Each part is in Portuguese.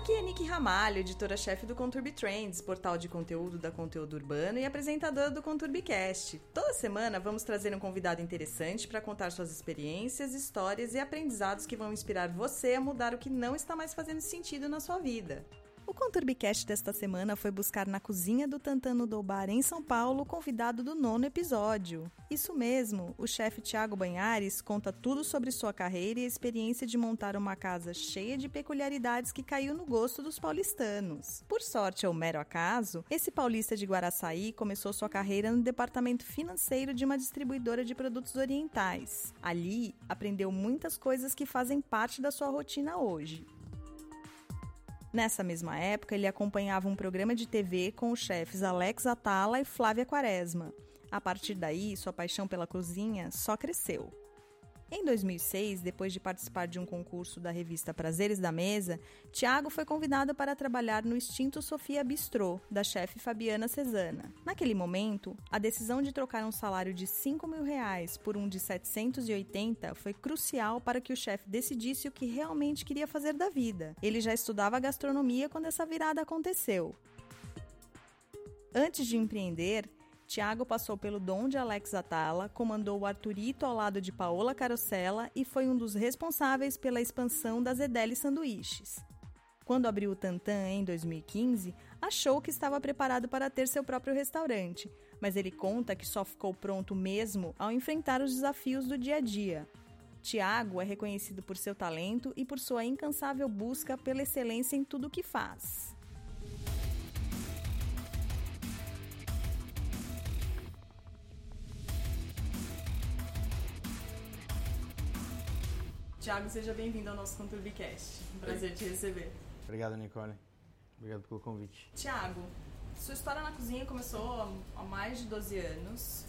Aqui é Nick Ramalho, editora-chefe do Conturbi Trends, portal de conteúdo da Conteúdo Urbano e apresentadora do ConturbiCast. Toda semana vamos trazer um convidado interessante para contar suas experiências, histórias e aprendizados que vão inspirar você a mudar o que não está mais fazendo sentido na sua vida. O Conturbicast desta semana foi buscar na cozinha do Tantano do Bar em São Paulo o convidado do nono episódio. Isso mesmo, o chefe Tiago Banhares conta tudo sobre sua carreira e a experiência de montar uma casa cheia de peculiaridades que caiu no gosto dos paulistanos. Por sorte ou mero acaso, esse paulista de Guaraçaí começou sua carreira no departamento financeiro de uma distribuidora de produtos orientais. Ali, aprendeu muitas coisas que fazem parte da sua rotina hoje. Nessa mesma época, ele acompanhava um programa de TV com os chefes Alex Atala e Flávia Quaresma. A partir daí, sua paixão pela cozinha só cresceu. Em 2006, depois de participar de um concurso da revista Prazeres da Mesa, Tiago foi convidado para trabalhar no extinto Sofia Bistrô, da chefe Fabiana Cesana. Naquele momento, a decisão de trocar um salário de 5 mil reais por um de 780 foi crucial para que o chefe decidisse o que realmente queria fazer da vida. Ele já estudava gastronomia quando essa virada aconteceu. Antes de empreender, Tiago passou pelo dom de Alex Atala, comandou o Arturito ao lado de Paola Carosella e foi um dos responsáveis pela expansão das Edeli Sanduíches. Quando abriu o Tantan em 2015, achou que estava preparado para ter seu próprio restaurante, mas ele conta que só ficou pronto mesmo ao enfrentar os desafios do dia a dia. Tiago é reconhecido por seu talento e por sua incansável busca pela excelência em tudo o que faz. Tiago, seja bem-vindo ao nosso ConturbiCast. Um prazer te receber. Obrigado, Nicole. Obrigado pelo convite. Tiago, sua história na cozinha começou há mais de 12 anos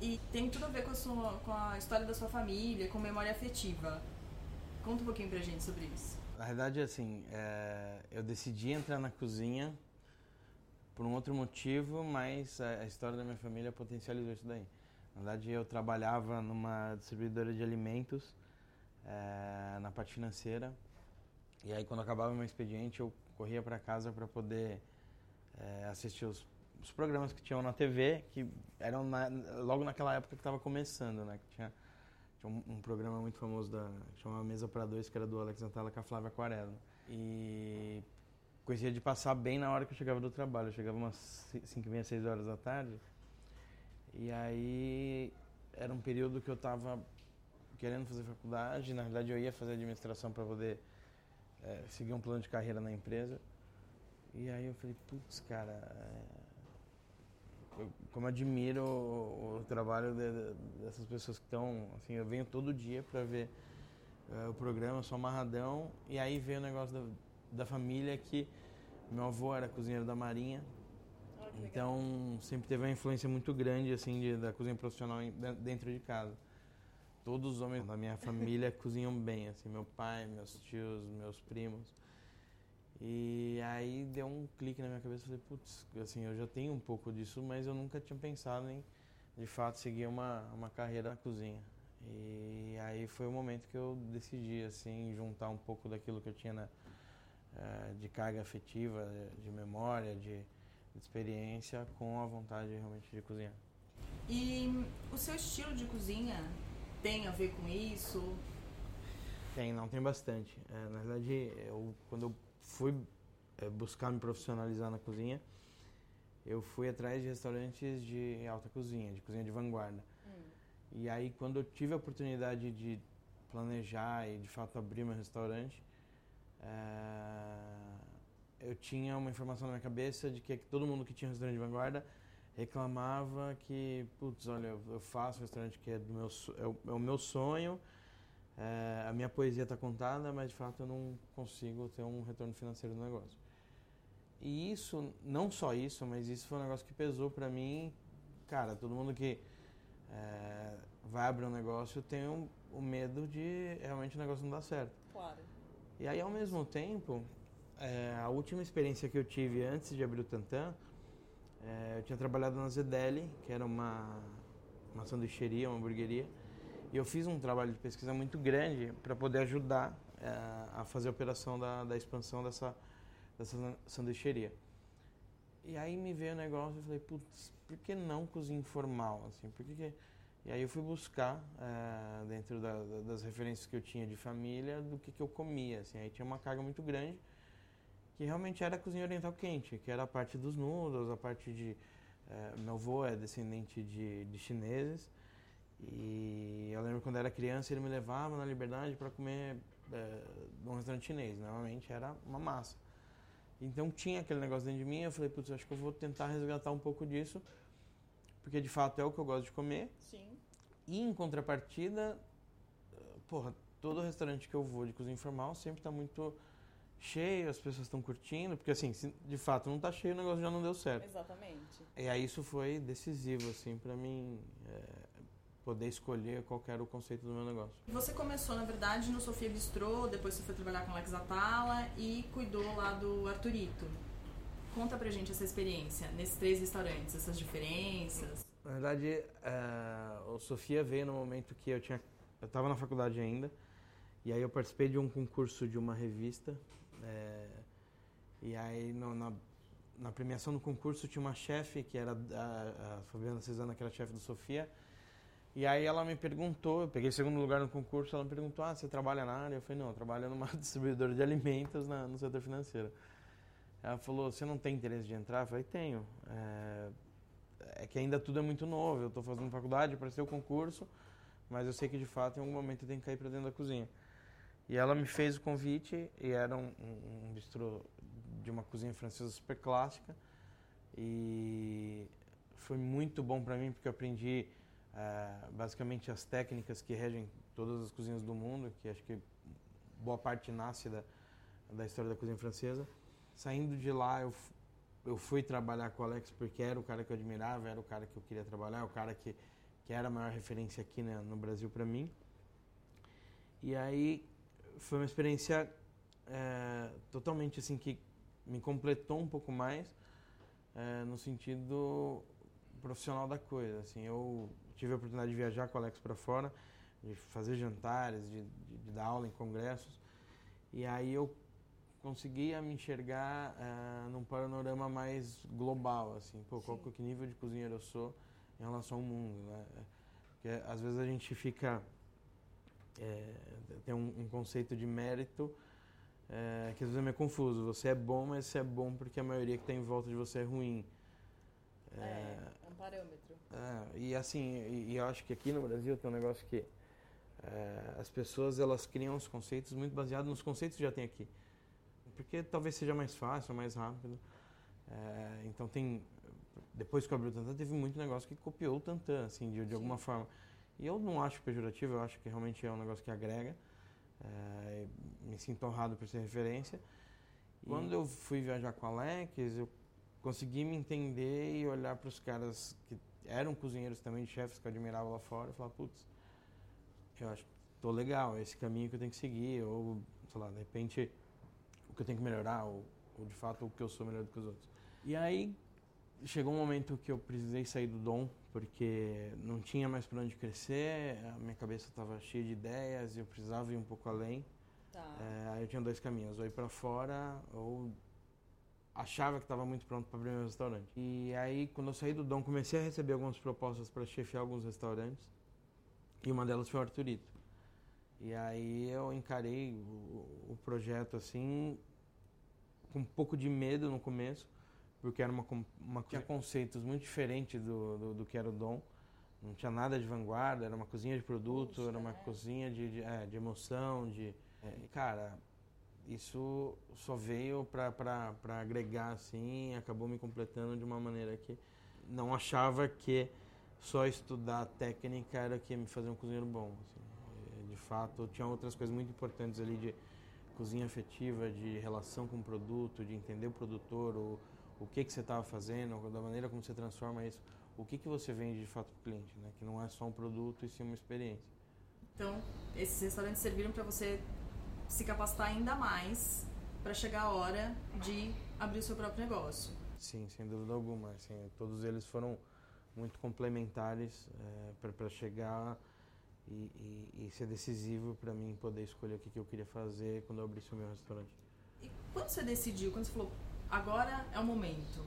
e tem tudo a ver com a, sua, com a história da sua família, com memória afetiva. Conta um pouquinho pra gente sobre isso. Na verdade, assim, é, eu decidi entrar na cozinha por um outro motivo, mas a, a história da minha família potencializou isso daí. Na verdade, eu trabalhava numa distribuidora de alimentos é, na parte financeira. E aí, quando acabava meu expediente, eu corria para casa para poder é, assistir os, os, programas que tinham na TV, que eram na, logo naquela época que estava começando, né? Que tinha, tinha um, um, programa muito famoso da chamava Mesa para Dois, que era do Alex Antala com a Flávia Aquarela. E coincidia de passar bem na hora que eu chegava do trabalho. Eu chegava umas 5 e meia, 6 horas da tarde. E aí era um período que eu estava querendo fazer faculdade. Na verdade, eu ia fazer administração para poder é, seguir um plano de carreira na empresa. E aí eu falei, putz, cara, é... eu, como admiro o, o trabalho de, dessas pessoas que estão, assim, eu venho todo dia para ver é, o programa, sou amarradão, e aí veio o negócio da, da família que meu avô era cozinheiro da Marinha, oh, então sempre teve uma influência muito grande, assim, de, da cozinha profissional dentro de casa todos os homens da minha família cozinham bem, assim, meu pai, meus tios, meus primos. E aí deu um clique na minha cabeça, falei, putz, assim, eu já tenho um pouco disso, mas eu nunca tinha pensado em, de fato, seguir uma, uma carreira na cozinha. E aí foi o momento que eu decidi, assim, juntar um pouco daquilo que eu tinha na, uh, de carga afetiva, de memória, de, de experiência, com a vontade realmente de cozinhar. E o seu estilo de cozinha tem a ver com isso? Tem, não, tem bastante. É, na verdade, eu, quando eu fui é, buscar me profissionalizar na cozinha, eu fui atrás de restaurantes de alta cozinha, de cozinha de vanguarda. Hum. E aí, quando eu tive a oportunidade de planejar e de fato abrir meu restaurante, é, eu tinha uma informação na minha cabeça de que todo mundo que tinha restaurante de vanguarda reclamava que, putz, olha, eu faço um restaurante que é, do meu, é, o, é o meu sonho, é, a minha poesia está contada, mas de fato eu não consigo ter um retorno financeiro do negócio. E isso, não só isso, mas isso foi um negócio que pesou para mim. Cara, todo mundo que é, vai abrir um negócio tem o um, um medo de realmente o negócio não dar certo. Claro. E aí, ao mesmo tempo, é, a última experiência que eu tive antes de abrir o Tantan, é, eu tinha trabalhado na Zedeli, que era uma, uma sanduicheria, uma hamburgueria, e eu fiz um trabalho de pesquisa muito grande para poder ajudar é, a fazer a operação da, da expansão dessa, dessa sanduicheria. E aí me veio o negócio e falei, putz, por que não cozinha informal? Assim, por que, que... E aí eu fui buscar, é, dentro da, das referências que eu tinha de família, do que, que eu comia. Assim. Aí tinha uma carga muito grande, que realmente era a cozinha oriental quente, que era a parte dos noodles, a parte de... É, meu avô é descendente de, de chineses, e eu lembro quando era criança, ele me levava na Liberdade para comer é, num restaurante chinês. Normalmente era uma massa. Então tinha aquele negócio dentro de mim, eu falei, putz, acho que eu vou tentar resgatar um pouco disso, porque de fato é o que eu gosto de comer. Sim. E em contrapartida, porra, todo restaurante que eu vou de cozinha informal sempre está muito cheio, as pessoas estão curtindo, porque assim, se de fato não está cheio, o negócio já não deu certo. Exatamente. E aí isso foi decisivo, assim, para mim é, poder escolher qual era o conceito do meu negócio. Você começou, na verdade, no Sofia Bistrô, depois você foi trabalhar com Alex Atala e cuidou lá do Arturito. Conta pra gente essa experiência nesses três restaurantes, essas diferenças. Na verdade, uh, o Sofia veio no momento que eu tinha, eu estava na faculdade ainda, e aí eu participei de um concurso de uma revista, é, e aí no, na, na premiação do concurso tinha uma chefe que era a, a Fabiana Cesana, que era chefe do Sofia, e aí ela me perguntou, eu peguei segundo lugar no concurso, ela me perguntou, ah, você trabalha na área? Eu falei, não, eu trabalho numa distribuidora de alimentos na, no setor financeiro. Ela falou, você não tem interesse de entrar? Eu falei, tenho. É, é que ainda tudo é muito novo, eu estou fazendo faculdade, para ser o concurso, mas eu sei que de fato em algum momento eu tenho que cair para dentro da cozinha. E ela me fez o convite, e era um, um, bistrô de uma cozinha francesa super clássica, e foi muito bom para mim, porque eu aprendi é, basicamente as técnicas que regem todas as cozinhas do mundo, que acho que boa parte nasce da, da história da cozinha francesa. Saindo de lá, eu, eu fui trabalhar com o Alex porque era o cara que eu admirava, era o cara que eu queria trabalhar, o cara que, que era a maior referência aqui né, no Brasil para mim. E aí foi uma experiência é, totalmente assim que me completou um pouco mais é, no sentido profissional da coisa. Assim, eu tive a oportunidade de viajar com o Alex para fora, de fazer jantares, de, de, de, dar aula em congressos. E aí eu conseguia me enxergar uh, num panorama mais global, assim, pô, qual que nível de cozinheiro eu sou em relação ao mundo, né? Porque às vezes a gente fica é, tem um, um, conceito de mérito é, que às vezes é meio confuso. Você é bom, mas você é bom porque a maioria que está em volta de você é ruim. É, é, é um parâmetro. É, e assim, e, e, eu acho que aqui no Brasil tem um negócio que é, as pessoas elas criam os conceitos muito baseados nos conceitos que já tem aqui. Porque talvez seja mais fácil, mais rápido. Então tem. Depois que abriu o Tantan, teve muito negócio que copiou o Tantan, assim, de, de alguma forma. E eu não acho pejorativo, eu acho que realmente é um negócio que agrega. É, me sinto honrado por ser referência. E quando eu fui viajar com o Alex, eu consegui me entender e olhar para os caras que eram cozinheiros também, chefes que eu admirava lá fora, e falar, putz, eu acho que tô legal, é esse caminho que eu tenho que seguir, ou, sei lá, de repente, o que eu tenho que melhorar, ou, ou de fato o que eu sou melhor do que os outros. E aí, chegou um momento que eu precisei sair do dom, porque não tinha mais para onde crescer, a minha cabeça estava cheia de ideias, e eu precisava ir um pouco além. Tá. É, aí eu tinha dois caminhos, ou ir para fora, ou achava que estava muito pronto para abrir meu restaurante. E aí, quando eu saí do Dom, comecei a receber algumas propostas para chefiar alguns restaurantes. E uma delas foi o Arturito. E aí eu encarei o, o projeto assim, com um pouco de medo no começo, porque era uma, uma tinha conceitos muito diferentes do, do, do, que era o Dom. Não tinha nada de vanguarda, era uma cozinha de produto, era uma é. cozinha de, de, é, de emoção, de... É, cara, isso só veio para agregar assim, acabou me completando de uma maneira que não achava que só estudar técnica era que ia me fazer um cozinheiro bom. Assim. De fato, tinha outras coisas muito importantes ali de cozinha afetiva, de relação com o produto, de entender o produtor, o, o que, que você estava fazendo, da maneira como você transforma isso, o que, que você vende de fato para o cliente, né? que não é só um produto e sim uma experiência. Então, esses restaurantes serviram para você se capacitar ainda mais para chegar a hora de abrir o seu próprio negócio. Sim, sem dúvida alguma. Assim, todos eles foram muito complementares é, para chegar e, e, e ser decisivo para mim poder escolher o que, que eu queria fazer quando eu abrisse o meu restaurante. E quando você decidiu, quando você falou, agora é o momento?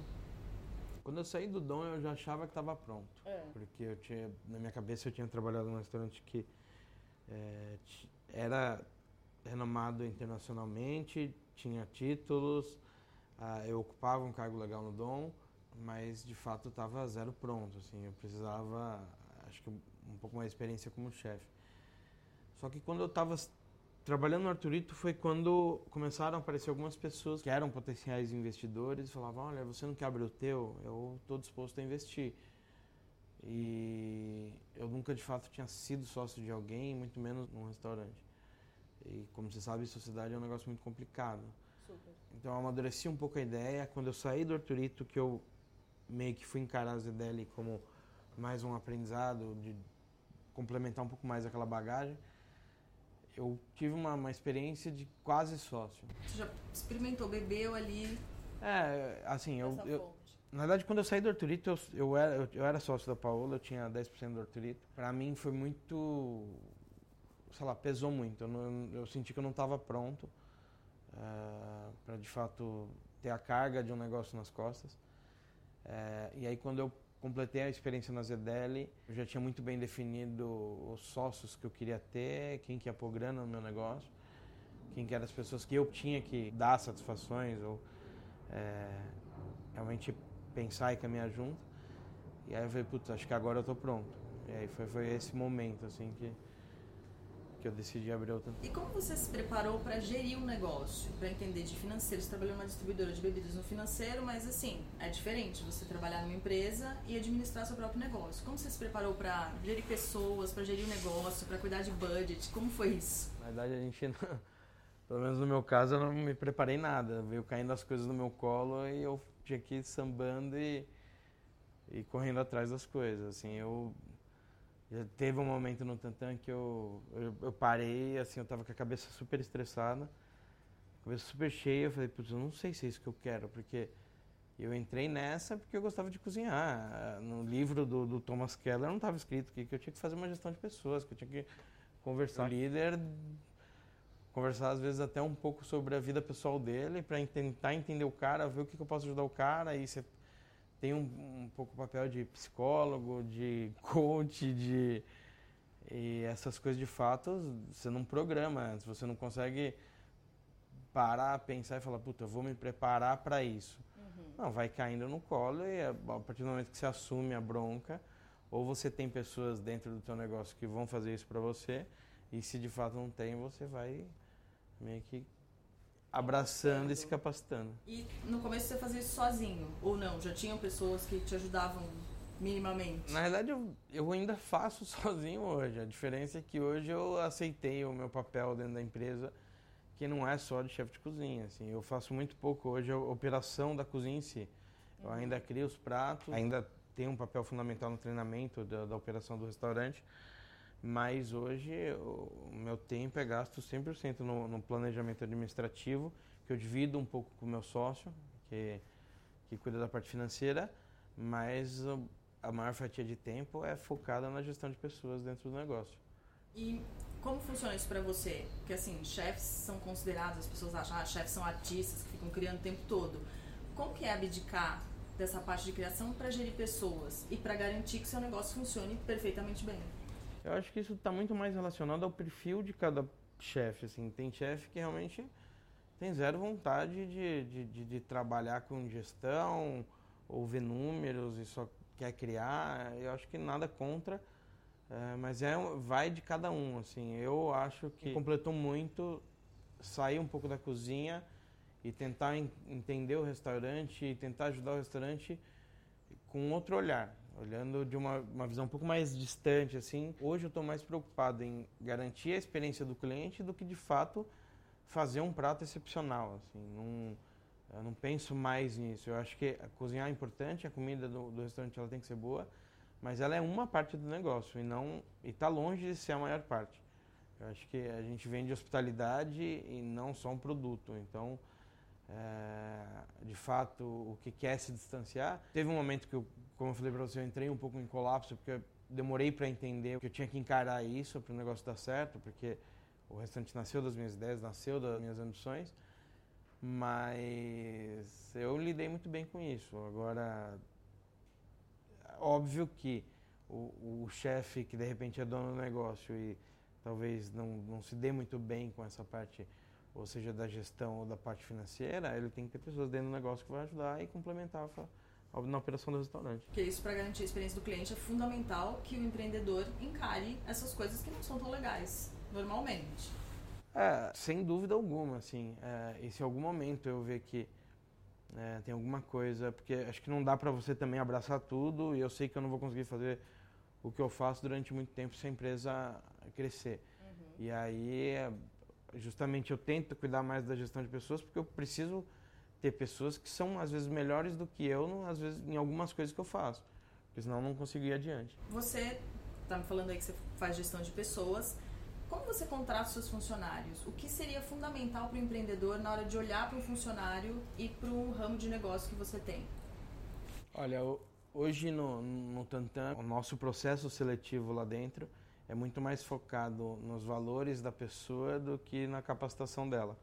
Quando eu saí do Dom, eu já achava que estava pronto. É. Porque eu tinha, na minha cabeça eu tinha trabalhado num restaurante que é, era renomado internacionalmente, tinha títulos, ah, eu ocupava um cargo legal no Dom, mas de fato estava zero pronto. Assim, eu precisava, acho que um pouco mais de experiência como chefe. Só que quando eu estava trabalhando no Arturito foi quando começaram a aparecer algumas pessoas que eram potenciais investidores e falavam, olha, você não quer abrir o teu? Eu estou disposto a investir. E eu nunca de fato tinha sido sócio de alguém, muito menos num restaurante. E como você sabe, sociedade é um negócio muito complicado. Super. Então eu amadureci um pouco a ideia. Quando eu saí do Arturito, que eu meio que fui encarar a ZDL como mais um aprendizado, de complementar um pouco mais aquela bagagem, eu tive uma, uma experiência de quase sócio. Você já experimentou, bebeu ali É, assim, eu, eu, na verdade, quando eu saí do Arturito, eu, eu, era, eu, eu era sócio da Paola, eu tinha 10% do Arturito. Pra mim foi muito, sei lá, pesou muito. Eu, não- eu senti que eu não estava pronto eh, pra de fato ter a carga de um negócio nas costas. Eh, e aí quando eu completei a experiência na ZDL, eu já tinha muito bem definido os sócios que eu queria ter, quem que ia pôr grana no meu negócio, quem que eram as pessoas que eu tinha que dar satisfações ou eh, realmente pensar e caminhar junto. E aí eu falei, putz, acho que agora eu tô pronto. E aí foi, foi esse momento, assim, que, que eu decidi abrir outra. E como você se preparou para gerir um negócio, para entender de financeiro? Você trabalhou numa distribuidora de bebidas no financeiro, mas assim, é diferente você trabalhar numa empresa e administrar seu próprio negócio. Como você se preparou para gerir pessoas, para gerir o negócio, para cuidar de budget? Como foi isso? Na verdade, a gente, não, pelo menos no meu caso, eu não me preparei nada. Veio caindo as coisas no meu colo e eu tinha que ir sambando e, e correndo atrás das coisas. Assim, eu já teve um momento no Tantan que eu, eu, eu parei, assim, eu tava com a cabeça super estressada, cabeça super cheia. Eu falei, putz, eu não sei se é isso que eu quero, porque eu entrei nessa porque eu gostava de cozinhar. No livro do, do Thomas Keller não estava escrito que, que eu tinha que fazer uma gestão de pessoas, que eu tinha que conversar com o líder, conversar às vezes até um pouco sobre a vida pessoal dele, para tentar entender o cara, ver o que, que eu posso ajudar o cara. Aí você tem um, um pouco o papel de psicólogo, de coach, de. E essas coisas de fato você não programa, você não consegue parar, pensar e falar, puta, eu vou me preparar para isso. Não, vai caindo no colo e a partir do momento que você assume a bronca, ou você tem pessoas dentro do teu negócio que vão fazer isso para você, e se de fato não tem, você vai meio que abraçando e se capacitando. E no começo você fazia isso sozinho, ou não? Já tinham pessoas que te ajudavam minimamente? Na verdade, eu, eu ainda faço sozinho hoje. A diferença é que hoje eu aceitei o meu papel dentro da empresa, que não é só de chefe de cozinha. Assim, eu faço muito pouco hoje a operação da cozinha em si. Eu ainda crio os pratos, ainda tenho um papel fundamental no treinamento da, da operação do restaurante, mas hoje o meu tempo é gasto 100% no, no planejamento administrativo, que eu divido um pouco com o meu sócio, que, que cuida da parte financeira, mas a maior fatia de tempo é focada na gestão de pessoas dentro do negócio. E como funciona isso pra você? Porque assim, chefes são considerados, as pessoas acham, ah, chefes são artistas que ficam criando o tempo todo. Como que é abdicar dessa parte de criação pra gerir pessoas e pra garantir que seu negócio funcione perfeitamente bem? Eu acho que isso está muito mais relacionado ao perfil de cada chefe. Assim. Tem chefe que realmente tem zero vontade de, de, de, de trabalhar com gestão ou ver números e só quer criar. Eu acho que nada contra, eh, mas é, vai de cada um. Assim. Eu acho que completou muito sair um pouco da cozinha e tentar en- entender o restaurante e tentar ajudar o restaurante com outro olhar, olhando de uma, uma visão um pouco mais distante, assim. Hoje eu estou mais preocupado em garantir a experiência do cliente do que, de fato, fazer um prato excepcional, assim. Não, eu não penso mais nisso. Eu acho que cozinhar é importante, a comida do, do restaurante ela tem que ser boa, mas ela é uma parte do negócio e não e está longe de ser a maior parte. Eu acho que a gente vende hospitalidade e não só um produto. Então, é, de fato, o que quer se distanciar. Teve um momento que, eu, como eu falei para você, eu entrei um pouco em colapso, porque demorei para entender que eu tinha que encarar isso para o negócio dar certo, porque o restaurante nasceu das minhas ideias, nasceu das minhas ambições, mas eu lidei muito bem com isso. Agora, óbvio que o, o chefe que de repente é dono do negócio e talvez não, não se dê muito bem com essa parte, ou seja, da gestão ou da parte financeira, ele tem que ter pessoas dentro do negócio que vai ajudar e complementar a, a, na operação do restaurante. Porque isso, para garantir a experiência do cliente, é fundamental que o empreendedor encare essas coisas que não são tão legais, normalmente. É, sem dúvida alguma, assim. É, e se em algum momento eu ver que é, tem alguma coisa, porque acho que não dá para você também abraçar tudo e eu sei que eu não vou conseguir fazer o que eu faço durante muito tempo se a empresa crescer. Uhum. E aí, é, justamente, eu tento cuidar mais da gestão de pessoas porque eu preciso ter pessoas que são, às vezes, melhores do que eu, às vezes, em algumas coisas que eu faço. Porque senão eu não consigo ir adiante. Você está me falando aí que você faz gestão de pessoas. Como você contrata seus funcionários? O que seria fundamental para o empreendedor na hora de olhar para um funcionário e para o ramo de negócio que você tem? Olha, hoje no, no Tantan, o nosso processo seletivo lá dentro é muito mais focado nos valores da pessoa do que na capacitação dela.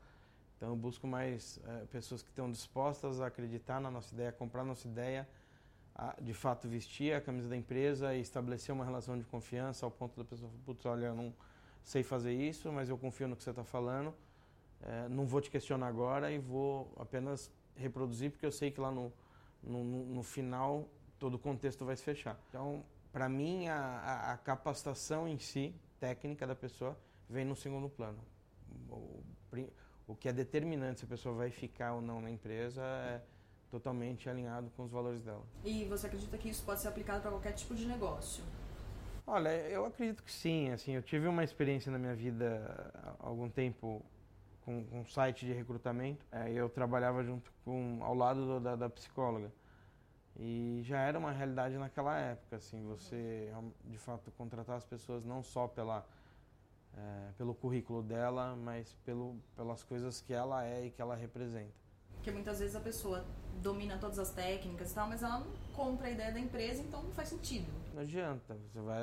Então eu busco mais é, pessoas que estão dispostas a acreditar na nossa ideia, comprar nossa ideia, a, de fato vestir a camisa da empresa e estabelecer uma relação de confiança ao ponto da pessoa, putz, olha, eu não sei fazer isso, mas eu confio no que você está falando. É, não vou te questionar agora e vou apenas reproduzir, porque eu sei que lá no, no, no final todo o contexto vai se fechar. Então, para mim, a, a, capacitação em si, técnica da pessoa, vem no segundo plano. O, o que é determinante se a pessoa vai ficar ou não na empresa é totalmente alinhado com os valores dela. E você acredita que isso pode ser aplicado para qualquer tipo de negócio? Olha, eu acredito que sim. Assim, eu tive uma experiência na minha vida há algum tempo com, com um site de recrutamento. É, eu trabalhava junto com ao lado do, da, da, psicóloga e já era uma realidade naquela época. Assim, você de fato contratar as pessoas não só pela é, pelo currículo dela, mas pelo, pelas coisas que ela é e que ela representa. Porque muitas vezes a pessoa domina todas as técnicas e tal, mas ela não compra a ideia da empresa, então não faz sentido. Não adianta, você vai,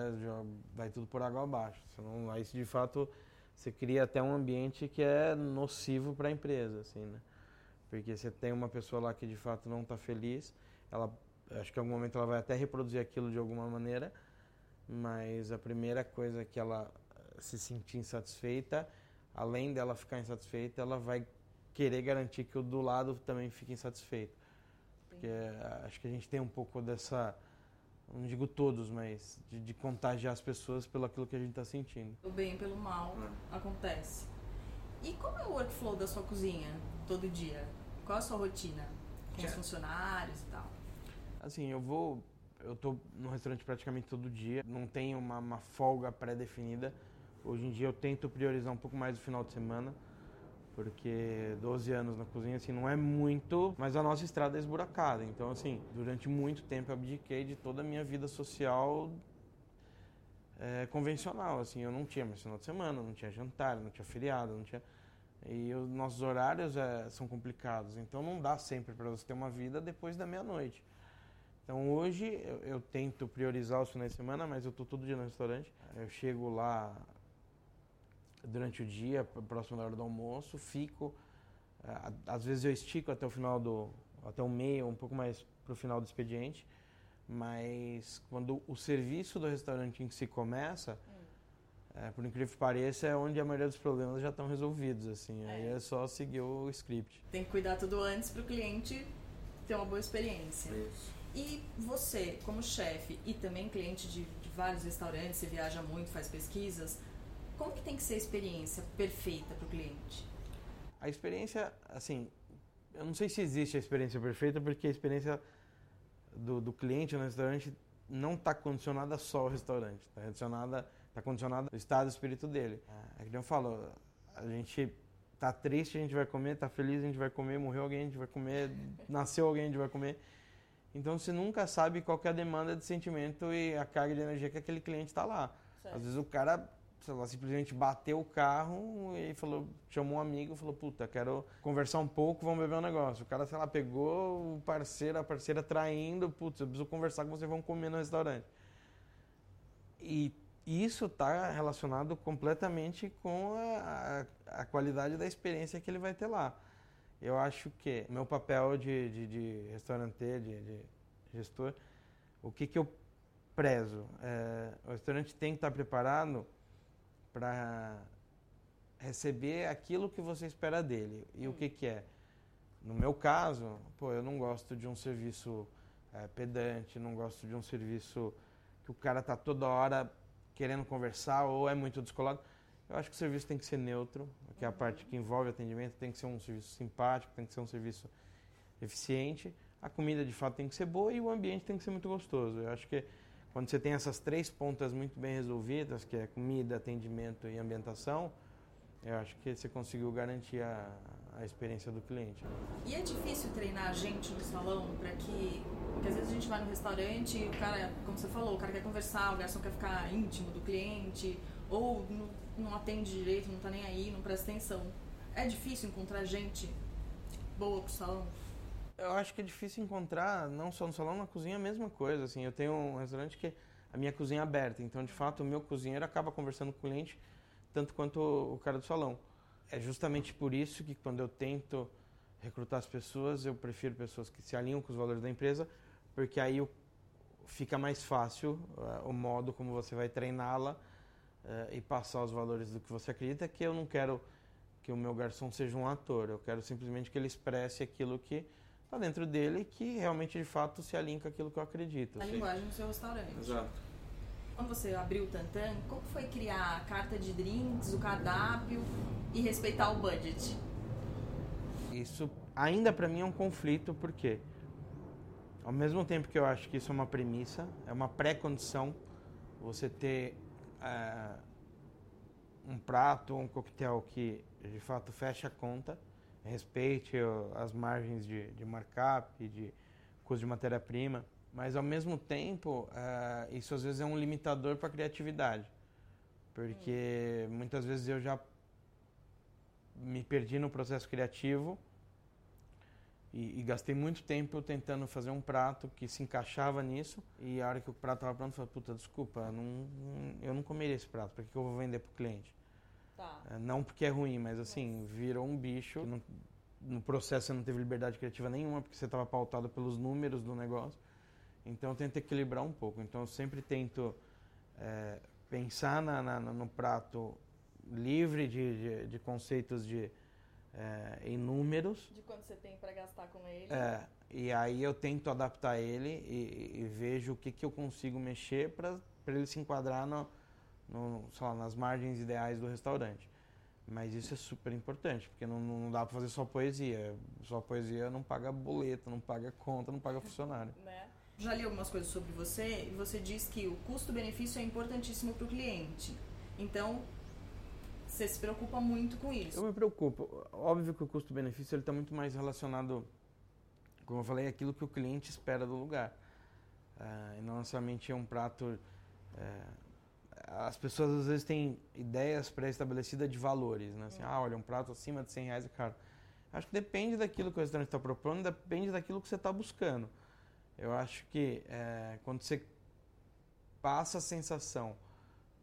vai tudo por água abaixo. Você não, aí de fato você cria até um ambiente que é nocivo para a empresa, assim, né? Porque você tem uma pessoa lá que de fato não está feliz, ela acho que em algum momento ela vai até reproduzir aquilo de alguma maneira, mas a primeira coisa que ela se sentir insatisfeita, além dela ficar insatisfeita, ela vai querer garantir que o do lado também fique insatisfeito. Porque eh, acho que a gente tem um pouco dessa, não digo todos, mas de, de contagiar as pessoas pelo aquilo que a gente está sentindo. O bem pelo mal é. acontece. E como é o workflow da sua cozinha todo dia? Qual é a sua rotina com os funcionários e tal? Assim, eu vou, eu tô no restaurante praticamente todo dia, não tenho uma, uma folga pré-definida. Hoje em dia eu tento priorizar um pouco mais o final de semana porque 12 anos na cozinha assim não é muito, mas a nossa estrada é esburacada. Então assim, durante muito tempo eu abdiquei de toda a minha vida social é, convencional, assim, eu não tinha mais final de semana, não tinha jantar, não tinha feriado, não tinha e os nossos horários é, são complicados, então não dá sempre para você ter uma vida depois da meia-noite. Então hoje eu, eu, tento priorizar os finais de semana, mas eu tô todo dia no restaurante. Eu chego lá durante o dia, próximo da hora do almoço, fico. Eh, às vezes eu estico até o final do. até o meio, um pouco mais para o final do expediente. Mas quando o serviço do restaurante em si começa, hum. é, por incrível que pareça, é onde a maioria dos problemas já estão resolvidos. assim é. Aí é só seguir o script. Tem que cuidar tudo antes para o cliente ter uma boa experiência. Isso. E você, como chefe e também cliente de, de vários restaurantes, você viaja muito, faz pesquisas, como que tem que ser a experiência perfeita para o cliente? A experiência, assim, eu não sei se existe a experiência perfeita, porque a experiência do, do cliente no restaurante não está condicionada só ao restaurante, está condicionada, tá condicionada ao estado do espírito dele. É que eu falo, a gente tá triste, a gente vai comer, tá feliz, a gente vai comer, morreu alguém, a gente vai comer, nasceu alguém, a gente vai comer. Então você nunca sabe qual é a demanda de sentimento e a carga de energia que aquele cliente está lá. Certo. Às vezes o cara sei lá, simplesmente bateu o carro e falou, chamou um amigo e falou, puta, quero conversar um pouco, vamos beber um negócio. O cara, sei lá, pegou o parceiro, a parceira traindo, putz, eu preciso conversar com você, vamos comer no restaurante. E isso está relacionado completamente com a, a, a, qualidade da experiência que ele vai ter lá. Eu acho que meu papel de, de, de restaurante, de, de, gestor, o que, que eu prezo? É, o restaurante tem que estar preparado para receber aquilo que você espera dele. E hum. o que, que é? No meu caso, pô, eu não gosto de um serviço é, pedante, não gosto de um serviço que o cara tá toda hora querendo conversar ou é muito descolado. Eu acho que o serviço tem que ser neutro, que é a parte que envolve atendimento, tem que ser um serviço simpático, tem que ser um serviço eficiente. A comida de fato tem que ser boa e o ambiente tem que ser muito gostoso. Eu acho que quando você tem essas três pontas muito bem resolvidas, que é comida, atendimento e ambientação, eu acho que você conseguiu garantir a, a experiência do cliente. E é difícil treinar a gente no salão para que. Porque às vezes a gente vai no restaurante e o cara, como você falou, o cara quer conversar, o garçom quer ficar íntimo do cliente, ou não, não atende direito, não tá nem aí, não presta atenção. É difícil encontrar gente boa pro salão? Eu acho que é difícil encontrar, não só no salão, na cozinha a mesma coisa. Assim, eu tenho um restaurante que a minha cozinha é aberta, então de fato o meu cozinheiro acaba conversando com o cliente tanto quanto o cara do salão. É justamente por isso que quando eu tento recrutar as pessoas, eu prefiro pessoas que se alinham com os valores da empresa, porque aí fica mais fácil uh, o modo como você vai treiná-la uh, e passar os valores do que você acredita, que eu não quero que o meu garçom seja um ator, eu quero simplesmente que ele expresse aquilo que está dentro dele que realmente de fato se alinha com aquilo que eu acredito. A assim. linguagem do seu restaurante. Exato quando você abriu o Tantan, como foi criar a carta de drinks, o cardápio e respeitar o budget? Isso ainda para mim é um conflito, porque ao mesmo tempo que eu acho que isso é uma premissa, é uma pré-condição você ter é, um prato um coquetel que de fato fecha a conta, respeite as margens de, de markup, de custo de matéria-prima mas ao mesmo tempo, uh, isso às vezes é um limitador para a criatividade. Porque muitas vezes eu já me perdi no processo criativo e, e, gastei muito tempo tentando fazer um prato que se encaixava nisso. E a hora que o prato estava pronto, eu falei, puta, desculpa, não, eu não comeria esse prato, para que eu vou vender para o cliente? Tá. Uh, não porque é ruim, mas assim, virou um bicho. No, no processo você não teve liberdade criativa nenhuma, porque você estava pautado pelos números do negócio. Então eu tento equilibrar um pouco. Então eu sempre tento é, pensar na, na, no prato livre de, de, de conceitos de é, em números. De quanto você tem para gastar com ele. É, e aí eu tento adaptar ele e, e vejo o que, que eu consigo mexer para ele se enquadrar no, no, lá, nas margens ideais do restaurante. Mas isso é super importante, porque não, não dá para fazer só poesia. Só poesia não paga boleto, não paga conta, não paga funcionário. né? já li algumas coisas sobre você e você diz que o custo-benefício é importantíssimo para o cliente. Então, você se preocupa muito com isso. Eu me preocupo. Óbvio que o custo-benefício está muito mais relacionado, como eu falei, aquilo que o cliente espera do lugar. Uh, e não necessariamente é um prato. Uh, as pessoas às vezes têm ideias pré-estabelecidas de valores, né? Assim, ah, olha, um prato acima de 100 reais é caro. Acho que depende daquilo que o restaurante está propondo, depende daquilo que você está buscando. Eu acho que é, quando você passa a sensação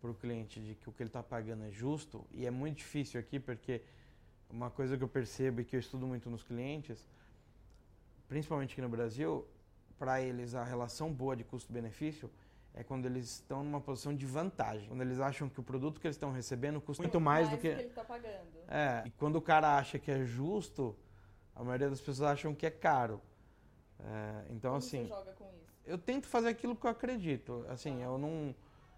para o cliente de que o que ele está pagando é justo, e é muito difícil aqui porque uma coisa que eu percebo e que eu estudo muito nos clientes, principalmente aqui no Brasil, para eles a relação boa de custo-benefício é quando eles estão numa posição de vantagem. Quando eles acham que o produto que eles estão recebendo custa muito, muito mais, mais, do que, que ele está pagando. É, e quando o cara acha que é justo, a maioria das pessoas acham que é caro. É, então, Como assim. Você joga com isso? Eu tento fazer aquilo que eu acredito. Assim, ah. eu não.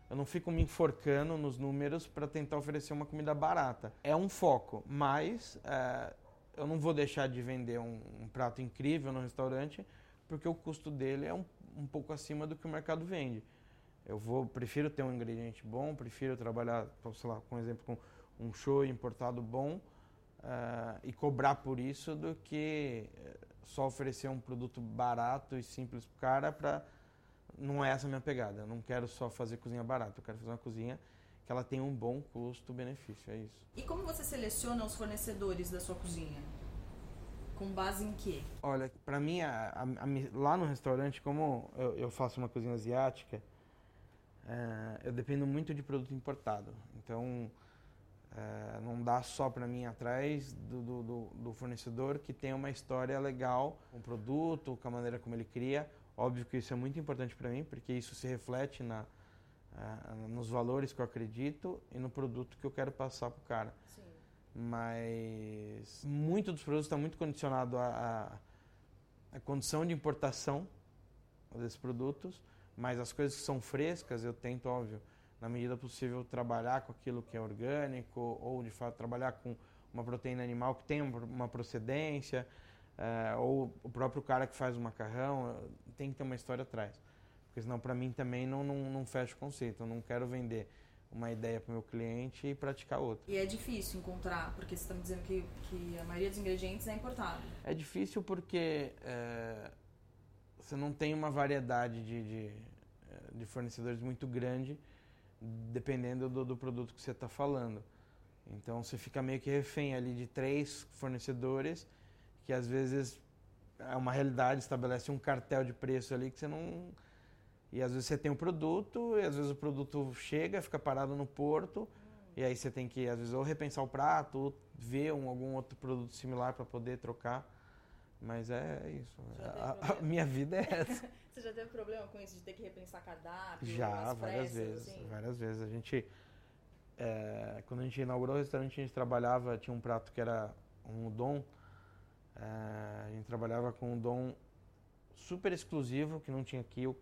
Eu não fico me enforcando nos números para tentar oferecer uma comida barata. É um foco, mas é, eu não vou deixar de vender um, um, prato incrível no restaurante porque o custo dele é um, um pouco acima do que o mercado vende. Eu vou, prefiro ter um ingrediente bom, prefiro trabalhar, sei lá, com exemplo, com um show importado bom uh, e cobrar por isso do que só oferecer um produto barato e simples para o cara para não é essa a minha pegada. Eu não quero só fazer cozinha barata, eu quero fazer uma cozinha que ela tenha um bom custo-benefício, é isso. E como você seleciona os fornecedores da sua cozinha? Com base em quê? Olha, para mim, a, a, a, lá no restaurante, como eu, eu, faço uma cozinha asiática, é, eu dependo muito de produto importado. Então, é, não dá só para mim atrás do, do, do, fornecedor que tem uma história legal com o produto, com a maneira como ele cria. Óbvio que isso é muito importante para mim, porque isso se reflete na, é, nos valores que eu acredito e no produto que eu quero passar para o cara. Sim. Mas muito dos produtos está muito condicionado à, à condição de importação desses produtos, mas as coisas que são frescas eu tento, óbvio, na medida possível, trabalhar com aquilo que é orgânico ou, de fato, trabalhar com uma proteína animal que tem uma procedência, é, ou o próprio cara que faz o macarrão, tem que ter uma história atrás. Porque senão, para mim, também não, não, não fecha o conceito. Eu não quero vender uma ideia para o meu cliente e praticar outra. E é difícil encontrar, porque você está me dizendo que, que a maioria dos ingredientes é importado. É difícil porque é, você não tem uma variedade de, de, de fornecedores muito grande dependendo do, do produto que você está falando. Então você fica meio que refém ali de três fornecedores que às vezes é uma realidade, estabelece um cartel de preço ali que você não. E às vezes você tem um produto, e às vezes o produto chega, fica parado no porto, e aí você tem que, às vezes, ou repensar o prato, ou ver um, algum outro produto similar para poder trocar. Mas é isso. A, a, minha vida é essa. Você já teve problema com isso de ter que repensar cardápio? Já, várias vezes. Assim? Várias vezes. A gente, é, quando a gente inaugurou o restaurante, a gente trabalhava, tinha um prato que era um udon. É, a gente trabalhava com um udon super exclusivo, que não tinha aqui. O,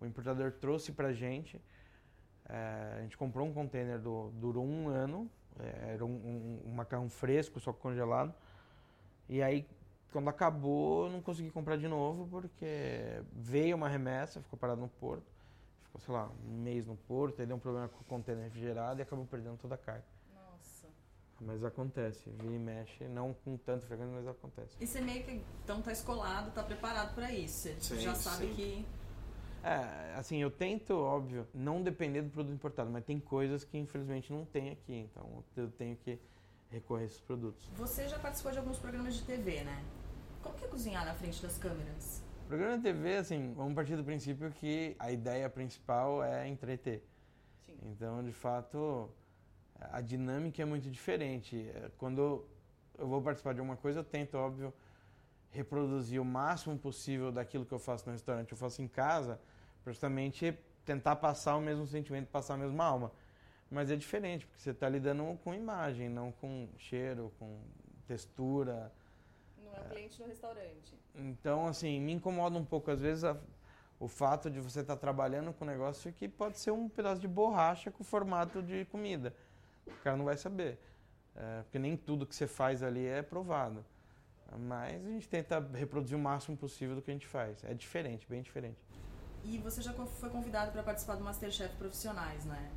o importador trouxe pra gente. É, a gente comprou um container, do, durou um ano. É, era um, um, um macarrão fresco, só congelado. E aí quando acabou, não consegui comprar de novo porque veio uma remessa, ficou parado no porto. Ficou, sei lá, um mês no porto, aí deu um problema com o container refrigerado e acabou perdendo toda a carga. Mas acontece, vira e mexe, não com tanto frequência, mas acontece. E você meio que então tá escolado, tá preparado para isso. Você sim, já sabe sim. que. É, assim, eu tento, óbvio, não depender do produto importado, mas tem coisas que infelizmente não tem aqui, então eu tenho que recorrer a esses produtos. Você já participou de alguns programas de TV, né? Como que é cozinhar na frente das câmeras? Programa de TV, assim, vamos partir do princípio que a ideia principal é entreter. Sim. Então, de fato, a dinâmica é muito diferente. Quando eu vou participar de alguma coisa, eu tento, óbvio, reproduzir o máximo possível daquilo que eu faço no restaurante, eu faço em casa, justamente tentar passar o mesmo sentimento, passar a mesma alma. Mas é diferente, porque você está lidando com imagem, não com cheiro, com textura, não é um cliente no restaurante. Então, assim, me incomoda um pouco, às vezes, a, o fato de você estar tá trabalhando com um negócio que pode ser um pedaço de borracha com formato de comida. O cara não vai saber. É, porque nem tudo que você faz ali é provado. Mas a gente tenta reproduzir o máximo possível do que a gente faz. É diferente, bem diferente. E você já foi convidado para participar do Masterchef Profissionais, né?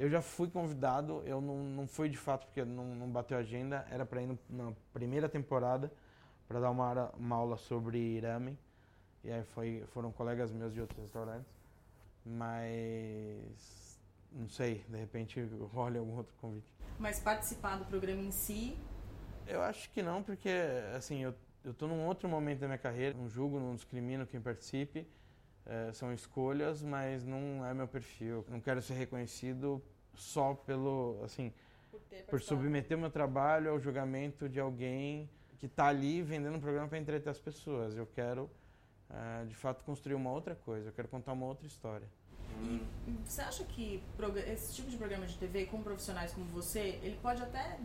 Eu já fui convidado, eu não, não fui de fato porque não, não bateu a agenda, era para ir na primeira temporada para dar uma, uma aula sobre ramen. E aí foi, foram colegas meus de outros restaurantes. Mas não sei, de repente rola algum outro convite. Mas participar do programa em si? Eu acho que não, porque assim, eu, eu tô num outro momento da minha carreira, não julgo, não discrimino quem participe. É, são escolhas, mas não é meu perfil. Não quero ser reconhecido só pelo, assim, por, por submeter meu trabalho ao julgamento de alguém que está ali vendendo um programa para entreter as pessoas. Eu quero, uh, de fato, construir uma outra coisa. Eu quero contar uma outra história. E você acha que esse tipo de programa de TV com profissionais como você, ele pode até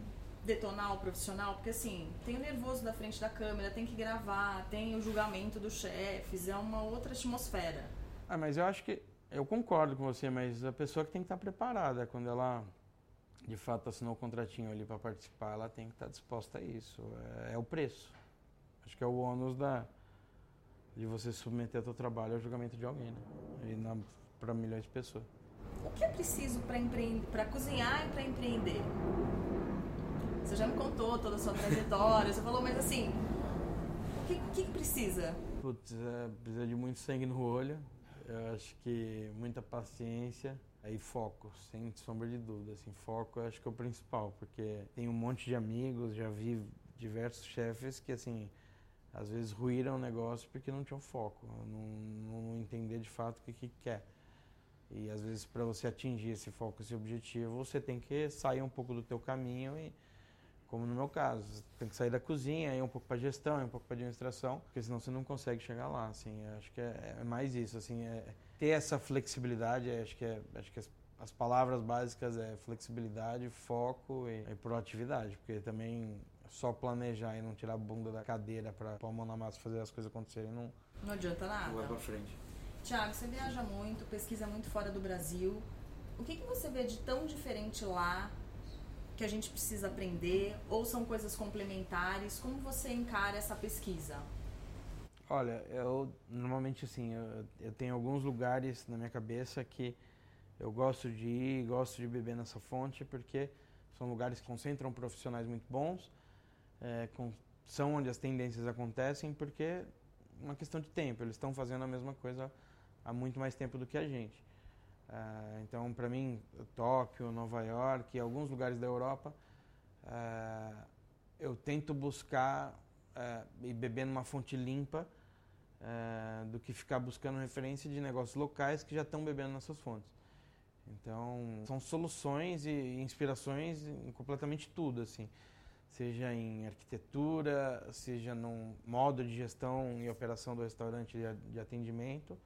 detonar o profissional? Porque assim, tem o nervoso da frente da câmera, tem que gravar, tem o julgamento dos chefes, é uma outra atmosfera. Ah, mas eu acho que eu concordo com você, mas a pessoa que tem que estar preparada quando ela de fato assinou o contratinho ali para participar, ela tem que estar disposta a isso. É, é, o preço. Acho que é o ônus da, de você submeter seu trabalho ao julgamento de alguém, né? E para milhões de pessoas. O que é preciso para empreender, para cozinhar e para empreender? Você já me contou toda a sua trajetória, você falou, mas assim, o que, que precisa? Putz, é, precisa de muito sangue no olho. Eu acho que muita paciência Aí foco, sem sombra de dúvida, assim, foco eu acho que é o principal, porque tem um monte de amigos, já vi diversos chefes que, assim, às vezes ruíram o negócio porque não tinham foco, não, não entender de fato o que, que quer. E às vezes para você atingir esse foco, esse objetivo, você tem que sair um pouco do teu caminho e como no meu caso, você tem que sair da cozinha, ir um pouco para gestão, ir um pouco para administração, porque senão você não consegue chegar lá, assim, acho que é, é, mais isso, assim, é ter essa flexibilidade, acho que é, acho que as, as, palavras básicas é flexibilidade, foco e, e proatividade, porque também só planejar e não tirar a bunda da cadeira para pôr a mão na massa fazer as coisas acontecerem não não adianta nada. Não vai para frente. Tiago, você viaja muito, pesquisa muito fora do Brasil. O que, que você vê de tão diferente lá que a gente precisa aprender ou são coisas complementares? Como você encara essa pesquisa? Olha, eu normalmente assim, eu, eu tenho alguns lugares na minha cabeça que eu gosto de ir, gosto de beber nessa fonte porque são lugares que concentram profissionais muito bons, é, com, são onde as tendências acontecem porque é uma questão de tempo, eles estão fazendo a mesma coisa há muito mais tempo do que a gente. Uh, então, para mim, Tóquio, Nova York e alguns lugares da Europa, uh, eu tento buscar uh, e beber numa fonte limpa do que ficar buscando referência de negócios locais que já estão bebendo nessas fontes. Então, são soluções e inspirações em completamente tudo, assim. Seja em arquitetura, seja no modo de gestão e operação do restaurante de atendimento,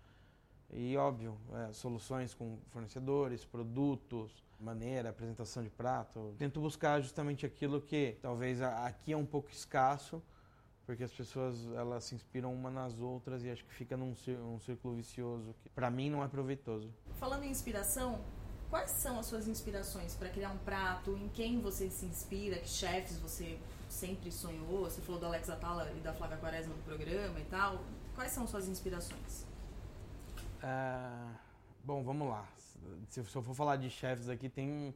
e, óbvio, é, soluções com fornecedores, produtos, maneira, apresentação de prato. Tento buscar justamente aquilo que talvez aqui é um pouco escasso, porque as pessoas elas se inspiram uma nas outras e acho que fica num um círculo vicioso que para mim não é proveitoso. Falando em inspiração, quais são as suas inspirações para criar um prato? Em quem você se inspira? Que chefes você sempre sonhou? Você falou do Alex Atala e da Flávia Quaresma no programa e tal. Quais são suas inspirações? Uh, bom, vamos lá. Se, se, eu for falar de chefes aqui, tem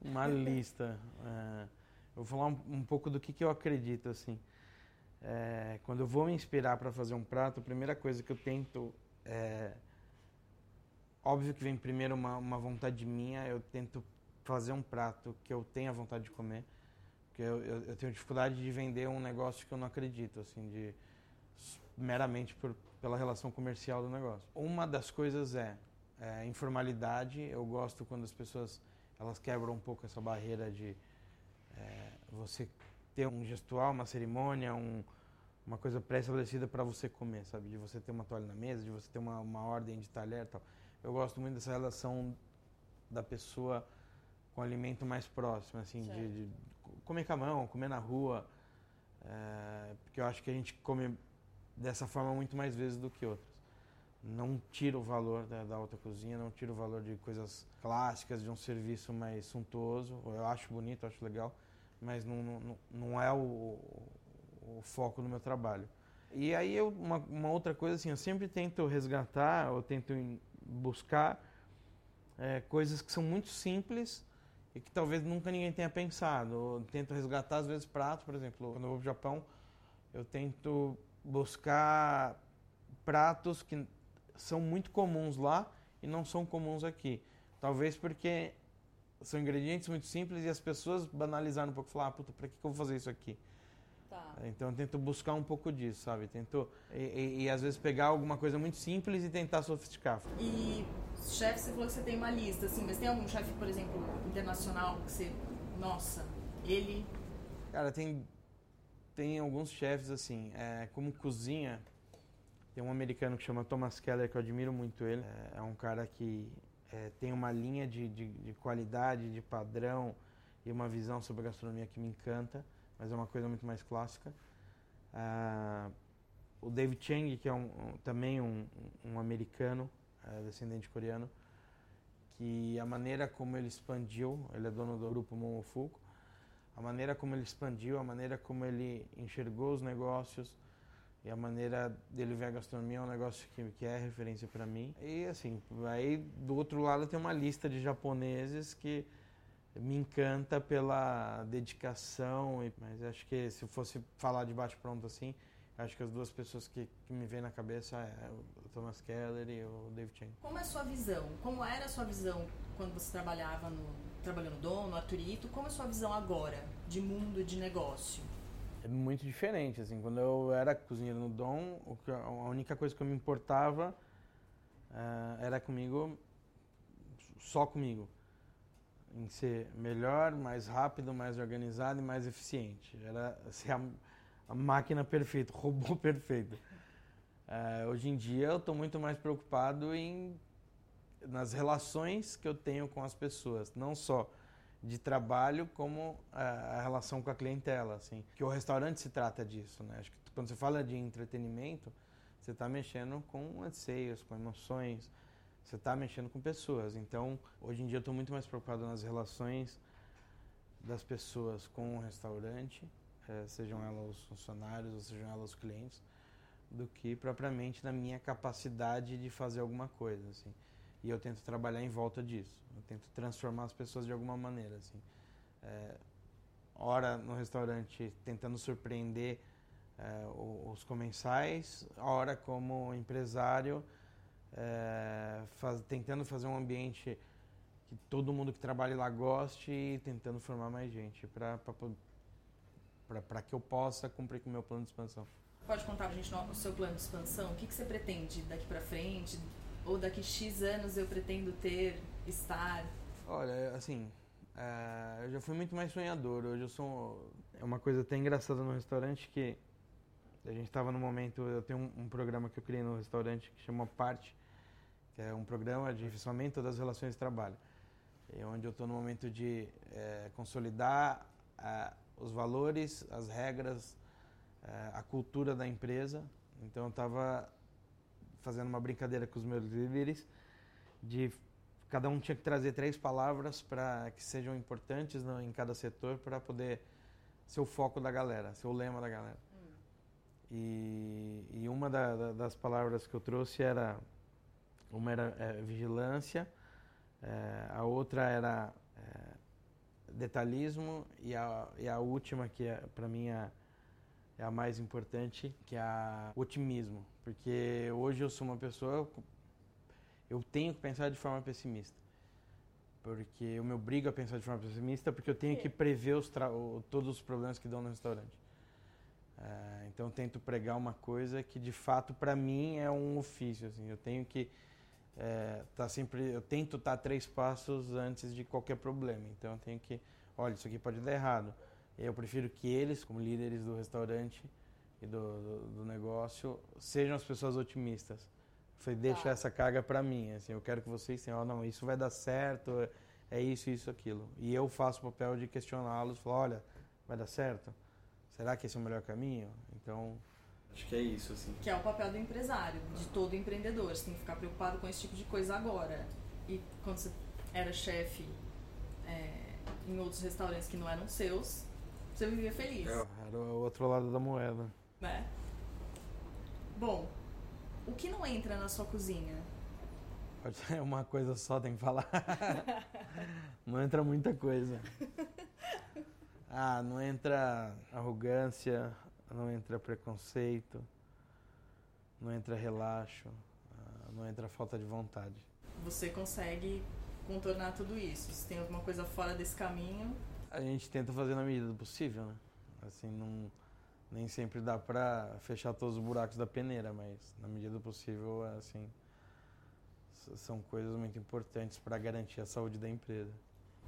uma lista. Uh, eu vou falar um, um, pouco do que, que eu acredito, assim. É, quando eu vou me inspirar para fazer um prato, a primeira coisa que eu tento é... Óbvio que vem primeiro uma, uma vontade minha, eu tento fazer um prato que eu tenha vontade de comer. Porque eu, eu, eu tenho dificuldade de vender um negócio que eu não acredito, assim, de meramente por, pela relação comercial do negócio. Uma das coisas é, é informalidade. Eu gosto quando as pessoas elas quebram um pouco essa barreira de é, você ter um gestual, uma cerimônia, um, uma coisa pré-estabelecida para você comer, sabe? De você ter uma toalha na mesa, de você ter uma, uma ordem de talher e tal. Eu gosto muito dessa relação da pessoa com o alimento mais próximo, assim, de, de, comer com a mão, comer na rua. É, porque eu acho que a gente come dessa forma muito mais vezes do que outras. Não tira o valor da, da alta cozinha, não tira o valor de coisas clássicas, de um serviço mais suntuoso. Eu acho bonito, acho legal, mas não, não, não é o, o foco do meu trabalho. E aí eu, uma, uma, outra coisa assim, eu sempre tento resgatar, eu tento buscar é, coisas que são muito simples e que talvez nunca ninguém tenha pensado. Eu tento resgatar às vezes pratos, por exemplo, quando eu vou para o Japão, eu tento buscar pratos que são muito comuns lá e não são comuns aqui. Talvez porque são ingredientes muito simples e as pessoas banalizaram um pouco, falar, ah, puta, pra que, eu vou fazer isso aqui? Tá. Então eu tento buscar um pouco disso, sabe? Tento, e, e, e, às vezes pegar alguma coisa muito simples e tentar sofisticar. E chefe, você falou que você tem uma lista, assim, mas tem algum chefe, por exemplo, internacional que você, nossa, ele... Cara, tem tem alguns chefes assim, é, como cozinha, tem um americano que chama Thomas Keller, que eu admiro muito ele. É, é um cara que é, tem uma linha de, de, de, qualidade, de padrão e uma visão sobre gastronomia que me encanta, mas é uma coisa muito mais clássica. Ah, o David Chang, que é um, um, também um, um americano, é, descendente coreano, que a maneira como ele expandiu, ele é dono do grupo Momofuku, a maneira como ele expandiu, a maneira como ele enxergou os negócios e a maneira dele ver a gastronomia é um negócio que, que é referência para mim. E assim, aí do outro lado tem uma lista de japoneses que me encanta pela dedicação, mas acho que se fosse falar de bate-pronto assim, acho que as duas pessoas que, que me vêm na cabeça é o Thomas Keller e o David Chang. Como é a sua visão? Como era a sua visão quando você trabalhava no, trabalhou no Dom, no Arturito, como é a sua visão agora de mundo de negócio? É muito diferente, assim, quando eu era cozinheiro no Dom, a única coisa que eu me importava uh, era comigo só comigo em ser melhor, mais rápido, mais organizado e mais eficiente. Era ser a, a máquina perfeita, o robô perfeito. Uh, hoje em dia eu estou muito mais preocupado em nas relações que eu tenho com as pessoas, não só de trabalho como a, a relação com a clientela, assim. Que o restaurante se trata disso, né? Acho que quando você fala de entretenimento, você está mexendo com anseios, com emoções, você está mexendo com pessoas. Então, hoje em dia eu estou muito mais preocupado nas relações das pessoas com o restaurante, eh, sejam elas os funcionários ou sejam elas os clientes, do que propriamente na minha capacidade de fazer alguma coisa, assim. E eu tento trabalhar em volta disso. Eu tento transformar as pessoas de alguma maneira, assim. É, hora no restaurante tentando surpreender é, os comensais, hora como empresário é, faz, tentando fazer um ambiente que todo mundo que trabalha lá goste e tentando formar mais gente para que eu possa cumprir com o meu plano de expansão. Pode contar pra gente o seu plano de expansão? O que, que você pretende daqui para frente? Ou daqui X anos eu pretendo ter, estar? Olha, assim, é, eu já fui muito mais sonhador. Hoje eu sou. É uma coisa até engraçada no restaurante que a gente estava no momento. Eu tenho um, um, programa que eu criei no restaurante que chama Parte, que é um programa de aperfeiçoamento das relações de trabalho. E onde eu estou no momento de é, consolidar os valores, as regras, é, a cultura da empresa. Então eu estava fazendo uma brincadeira com os meus líderes de cada um tinha que trazer três palavras para que sejam importantes no, em cada setor para poder ser o foco da galera, ser o lema da galera. Hum. E, e, uma da, da, das palavras que eu trouxe era uma era é, vigilância, é, a outra era é, detalhismo e a, e a última que é, para mim é, é a mais importante, que é a otimismo. Porque hoje eu sou uma pessoa. Eu tenho que pensar de forma pessimista. Porque eu me obrigo a pensar de forma pessimista porque eu tenho que prever os todos os problemas que dão no restaurante. É, então eu tento pregar uma coisa que de fato para mim é um ofício. Assim, eu tenho que é, tá sempre, eu tento estar tá três passos antes de qualquer problema. Então eu tenho que, olha, isso aqui pode dar errado. Eu prefiro que eles, como líderes do restaurante, e do, do, do negócio sejam as pessoas otimistas. Foi deixa tá. essa carga para mim, assim, eu quero que vocês tenham, oh, não, isso vai dar certo, é isso, isso, aquilo. E eu faço o papel de questioná-los, falar, olha, vai dar certo? Será que esse é o melhor caminho? Então, acho que é isso, assim. Que é o papel do empresário, de todo empreendedor. Você tem que ficar preocupado com esse tipo de coisa agora. E quando você era chefe é, em outros restaurantes que não eram seus, você vivia feliz. É, era o outro lado da moeda né? Bom, o que não entra na sua cozinha? Pode ser uma coisa só, tem que falar. não entra muita coisa. Ah, não entra arrogância, não entra preconceito, não entra relaxo, ah, não entra falta de vontade. Você consegue contornar tudo isso? Se tem alguma coisa fora desse caminho? A gente tenta fazer na medida do possível, né? Assim, não nem sempre dá para fechar todos os buracos da peneira, mas na medida do possível, assim, são coisas muito importantes para garantir a saúde da empresa.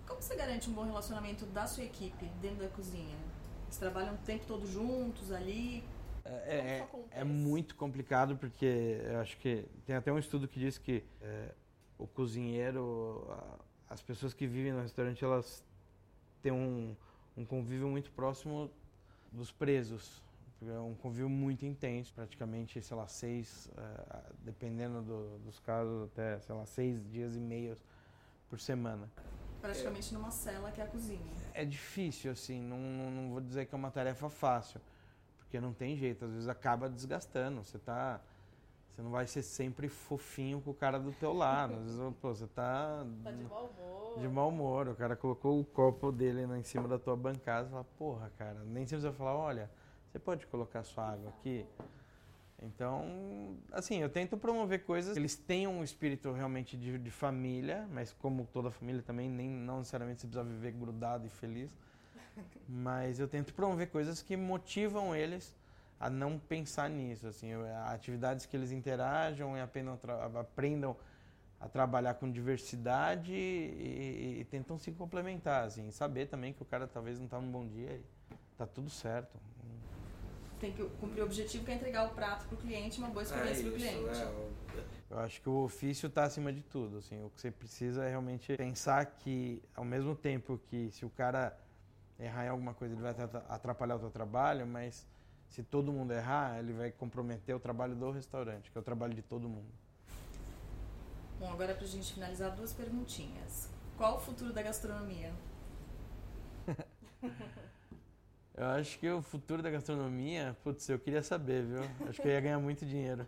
Como você garante um bom relacionamento da sua equipe dentro da cozinha? Eles trabalham o tempo todo juntos ali? É, é, é muito complicado porque eu acho que tem até um estudo que diz que é, o cozinheiro, as pessoas que vivem no restaurante, elas têm um, um convívio muito próximo dos presos. É um convívio muito intenso, praticamente, sei lá, seis, uh, dependendo do, dos casos, até, sei lá, seis dias e meio por semana. Praticamente é, numa cela que é a cozinha. É difícil, assim, não, não, vou dizer que é uma tarefa fácil, porque não tem jeito, às vezes acaba desgastando, você tá... Você não vai ser sempre fofinho com o cara do teu lado. Às vezes, pô, você tá... Tá de mau humor. De mau humor. O cara colocou o copo dele em cima da tua bancada e fala, porra, cara, nem sempre você falar, olha, você pode colocar sua água aqui? Então, assim, eu tento promover coisas que eles tenham um espírito realmente de, de, família, mas como toda família também, nem não necessariamente você precisa viver grudado e feliz. Mas eu tento promover coisas que motivam eles a não pensar nisso, assim, atividades que eles interajam e aprendam, aprendam a trabalhar com diversidade e, e, tentam se complementar, assim, saber também que o cara talvez não está num bom dia e tá tudo certo. Tem que cumprir o objetivo que é entregar o prato para o cliente, uma boa experiência é para o cliente. É, eu acho que o ofício está acima de tudo, assim, o que você precisa é realmente pensar que ao mesmo tempo que se o cara errar em alguma coisa ele vai atrapalhar o seu trabalho, mas se todo mundo errar, ele vai comprometer o trabalho do restaurante, que é o trabalho de todo mundo. Bom, agora para a gente finalizar, duas perguntinhas. Qual o futuro da gastronomia? eu acho que o futuro da gastronomia, putz, eu queria saber, viu? Acho que eu ia ganhar muito dinheiro.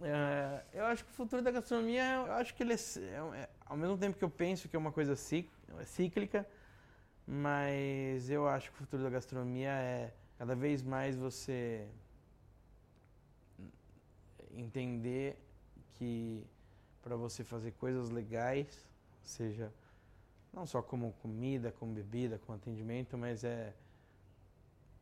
É, eu acho que o futuro da gastronomia, eu acho que ele é, é, é, ao mesmo tempo que eu penso que é uma coisa cíclica, mas eu acho que o futuro da gastronomia é cada vez mais você entender que para você fazer coisas legais, seja não só como comida, como bebida, como atendimento, mas é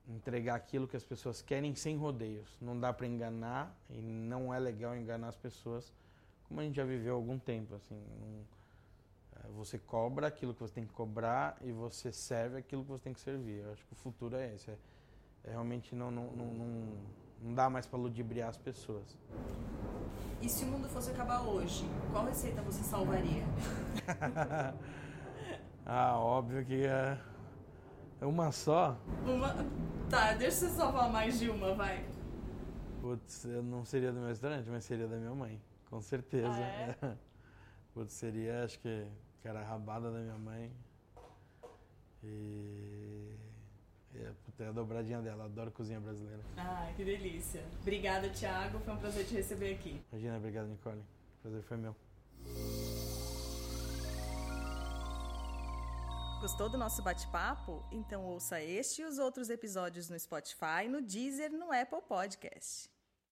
entregar aquilo que as pessoas querem sem rodeios. Não dá para enganar e não é legal enganar as pessoas, como a gente já viveu há algum tempo. Assim, é, você cobra aquilo que você tem que cobrar e você serve aquilo que você tem que servir. Eu acho que o futuro é esse. É realmente não, não, não, não, dá mais para ludibriar as pessoas. E se o mundo fosse acabar hoje, qual receita você salvaria? ah, óbvio que é uma só. Uma. Tá, deixa você salvar mais de uma, vai. Putz, eu não seria do meu restaurante, mas seria da minha mãe, com certeza. Ah, é? Putz, seria, acho que, que era a rabada da minha mãe. E. É, puta, é a dobradinha dela, adoro cozinha brasileira. Ah, que delícia. Obrigada, Thiago, foi um prazer te receber aqui. Imagina, obrigado, Nicole. O prazer foi meu. Gostou do nosso bate-papo? Então ouça este e os outros episódios no Spotify, no Deezer, no Apple Podcast.